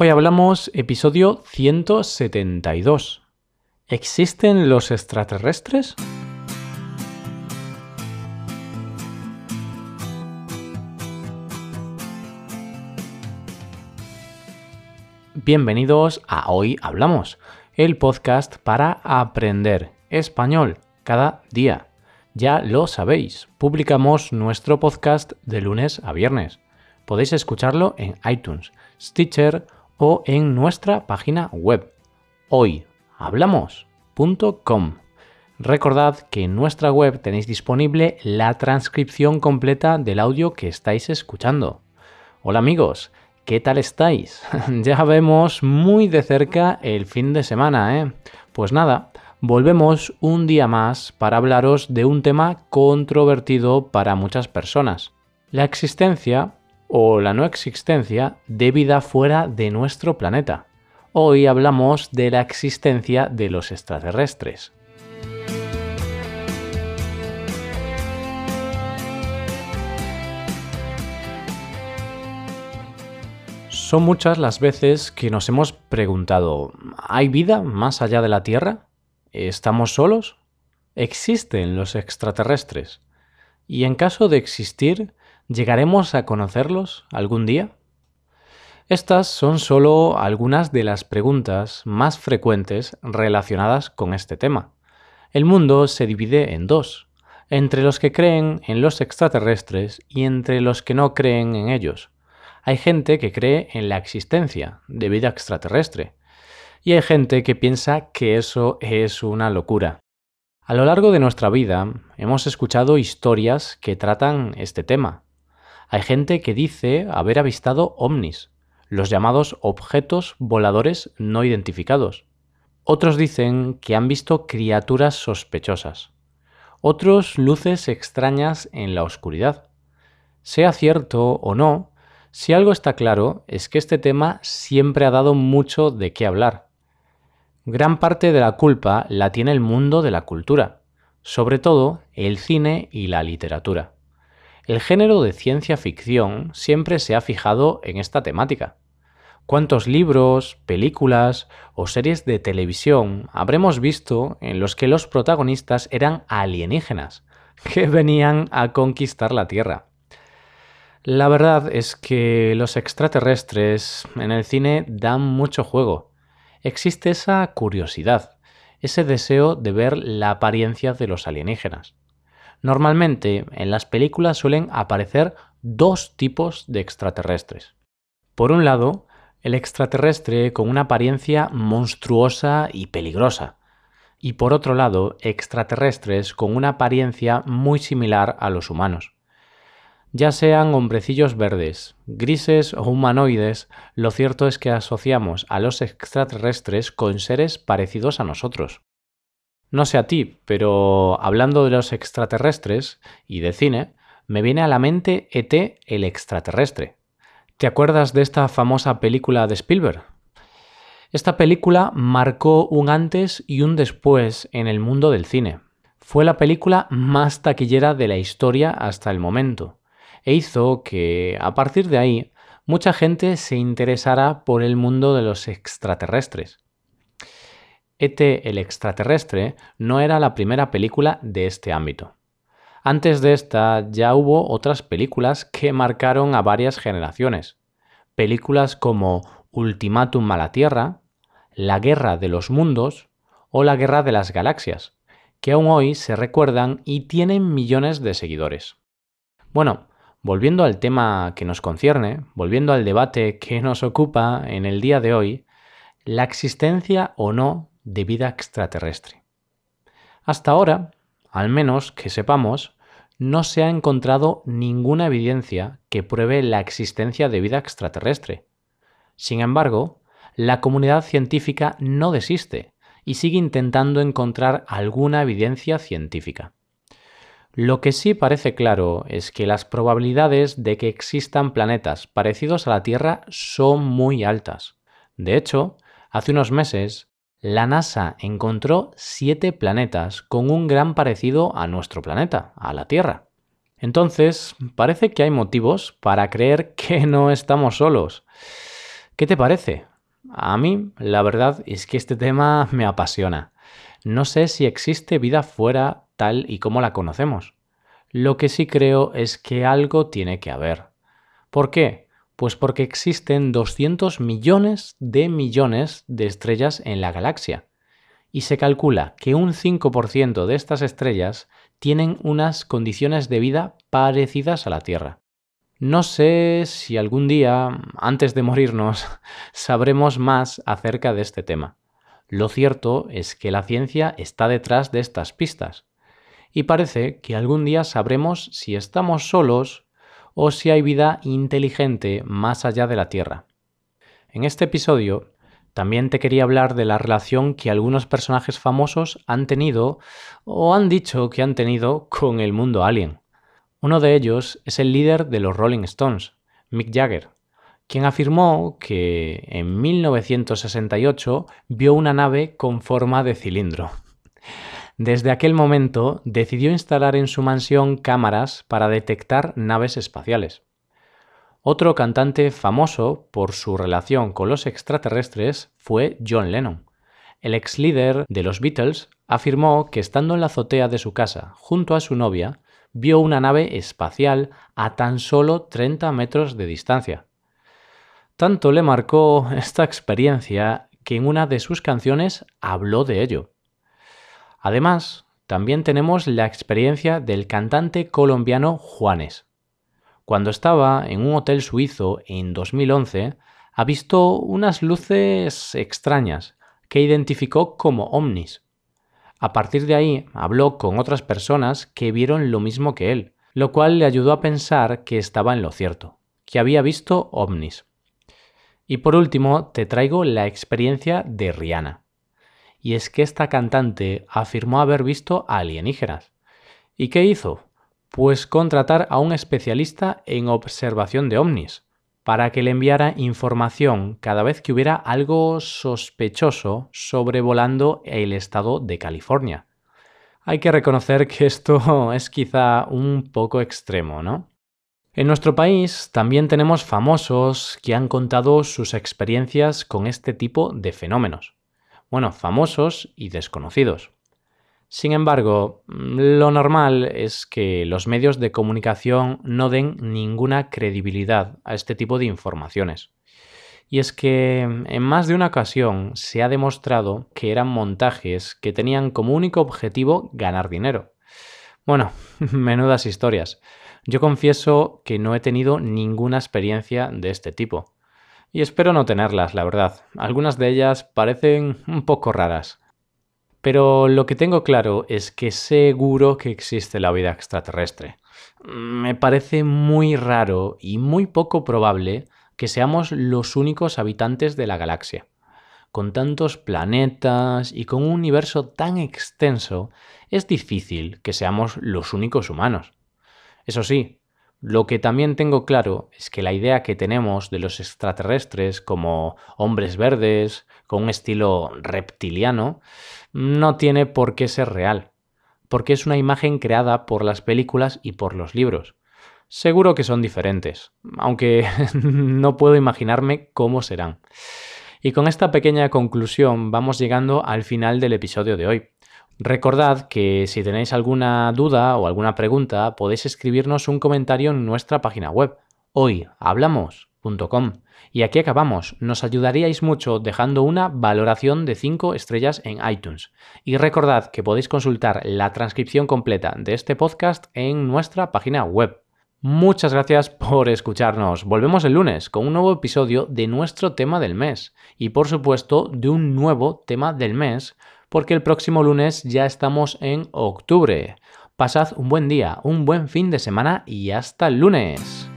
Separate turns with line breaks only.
Hoy hablamos episodio 172. ¿Existen los extraterrestres? Bienvenidos a Hoy Hablamos, el podcast para aprender español cada día. Ya lo sabéis, publicamos nuestro podcast de lunes a viernes. Podéis escucharlo en iTunes, Stitcher o en nuestra página web hoyhablamos.com. Recordad que en nuestra web tenéis disponible la transcripción completa del audio que estáis escuchando. Hola amigos, ¿qué tal estáis? ya vemos muy de cerca el fin de semana, ¿eh? Pues nada, volvemos un día más para hablaros de un tema controvertido para muchas personas. La existencia o la no existencia de vida fuera de nuestro planeta. Hoy hablamos de la existencia de los extraterrestres. Son muchas las veces que nos hemos preguntado, ¿hay vida más allá de la Tierra? ¿Estamos solos? ¿Existen los extraterrestres? Y en caso de existir, ¿Llegaremos a conocerlos algún día? Estas son solo algunas de las preguntas más frecuentes relacionadas con este tema. El mundo se divide en dos, entre los que creen en los extraterrestres y entre los que no creen en ellos. Hay gente que cree en la existencia de vida extraterrestre y hay gente que piensa que eso es una locura. A lo largo de nuestra vida hemos escuchado historias que tratan este tema hay gente que dice haber avistado ovnis, los llamados objetos voladores no identificados. Otros dicen que han visto criaturas sospechosas. Otros luces extrañas en la oscuridad. Sea cierto o no, si algo está claro es que este tema siempre ha dado mucho de qué hablar. Gran parte de la culpa la tiene el mundo de la cultura, sobre todo el cine y la literatura. El género de ciencia ficción siempre se ha fijado en esta temática. ¿Cuántos libros, películas o series de televisión habremos visto en los que los protagonistas eran alienígenas, que venían a conquistar la Tierra? La verdad es que los extraterrestres en el cine dan mucho juego. Existe esa curiosidad, ese deseo de ver la apariencia de los alienígenas. Normalmente en las películas suelen aparecer dos tipos de extraterrestres. Por un lado, el extraterrestre con una apariencia monstruosa y peligrosa. Y por otro lado, extraterrestres con una apariencia muy similar a los humanos. Ya sean hombrecillos verdes, grises o humanoides, lo cierto es que asociamos a los extraterrestres con seres parecidos a nosotros. No sé a ti, pero hablando de los extraterrestres y de cine, me viene a la mente ET el extraterrestre. ¿Te acuerdas de esta famosa película de Spielberg? Esta película marcó un antes y un después en el mundo del cine. Fue la película más taquillera de la historia hasta el momento, e hizo que, a partir de ahí, mucha gente se interesara por el mundo de los extraterrestres. ET el extraterrestre no era la primera película de este ámbito. Antes de esta ya hubo otras películas que marcaron a varias generaciones. Películas como Ultimátum a la Tierra, La Guerra de los Mundos o La Guerra de las Galaxias, que aún hoy se recuerdan y tienen millones de seguidores. Bueno, volviendo al tema que nos concierne, volviendo al debate que nos ocupa en el día de hoy, la existencia o no de vida extraterrestre. Hasta ahora, al menos que sepamos, no se ha encontrado ninguna evidencia que pruebe la existencia de vida extraterrestre. Sin embargo, la comunidad científica no desiste y sigue intentando encontrar alguna evidencia científica. Lo que sí parece claro es que las probabilidades de que existan planetas parecidos a la Tierra son muy altas. De hecho, hace unos meses la NASA encontró siete planetas con un gran parecido a nuestro planeta, a la Tierra. Entonces, parece que hay motivos para creer que no estamos solos. ¿Qué te parece? A mí, la verdad es que este tema me apasiona. No sé si existe vida fuera tal y como la conocemos. Lo que sí creo es que algo tiene que haber. ¿Por qué? Pues porque existen 200 millones de millones de estrellas en la galaxia. Y se calcula que un 5% de estas estrellas tienen unas condiciones de vida parecidas a la Tierra. No sé si algún día, antes de morirnos, sabremos más acerca de este tema. Lo cierto es que la ciencia está detrás de estas pistas. Y parece que algún día sabremos si estamos solos o si hay vida inteligente más allá de la Tierra. En este episodio también te quería hablar de la relación que algunos personajes famosos han tenido o han dicho que han tenido con el mundo alien. Uno de ellos es el líder de los Rolling Stones, Mick Jagger, quien afirmó que en 1968 vio una nave con forma de cilindro. Desde aquel momento decidió instalar en su mansión cámaras para detectar naves espaciales. Otro cantante famoso por su relación con los extraterrestres fue John Lennon. El ex líder de los Beatles afirmó que estando en la azotea de su casa junto a su novia, vio una nave espacial a tan solo 30 metros de distancia. Tanto le marcó esta experiencia que en una de sus canciones habló de ello. Además, también tenemos la experiencia del cantante colombiano Juanes. Cuando estaba en un hotel suizo en 2011, ha visto unas luces extrañas que identificó como ovnis. A partir de ahí habló con otras personas que vieron lo mismo que él, lo cual le ayudó a pensar que estaba en lo cierto, que había visto ovnis. Y por último, te traigo la experiencia de Rihanna. Y es que esta cantante afirmó haber visto alienígenas. ¿Y qué hizo? Pues contratar a un especialista en observación de ovnis para que le enviara información cada vez que hubiera algo sospechoso sobrevolando el estado de California. Hay que reconocer que esto es quizá un poco extremo, ¿no? En nuestro país también tenemos famosos que han contado sus experiencias con este tipo de fenómenos. Bueno, famosos y desconocidos. Sin embargo, lo normal es que los medios de comunicación no den ninguna credibilidad a este tipo de informaciones. Y es que en más de una ocasión se ha demostrado que eran montajes que tenían como único objetivo ganar dinero. Bueno, menudas historias. Yo confieso que no he tenido ninguna experiencia de este tipo. Y espero no tenerlas, la verdad. Algunas de ellas parecen un poco raras. Pero lo que tengo claro es que seguro que existe la vida extraterrestre. Me parece muy raro y muy poco probable que seamos los únicos habitantes de la galaxia. Con tantos planetas y con un universo tan extenso, es difícil que seamos los únicos humanos. Eso sí, lo que también tengo claro es que la idea que tenemos de los extraterrestres como hombres verdes, con un estilo reptiliano, no tiene por qué ser real, porque es una imagen creada por las películas y por los libros. Seguro que son diferentes, aunque no puedo imaginarme cómo serán. Y con esta pequeña conclusión vamos llegando al final del episodio de hoy. Recordad que si tenéis alguna duda o alguna pregunta podéis escribirnos un comentario en nuestra página web hoyhablamos.com. Y aquí acabamos. Nos ayudaríais mucho dejando una valoración de 5 estrellas en iTunes. Y recordad que podéis consultar la transcripción completa de este podcast en nuestra página web. Muchas gracias por escucharnos. Volvemos el lunes con un nuevo episodio de nuestro tema del mes. Y por supuesto de un nuevo tema del mes porque el próximo lunes ya estamos en octubre. Pasad un buen día, un buen fin de semana y hasta el lunes.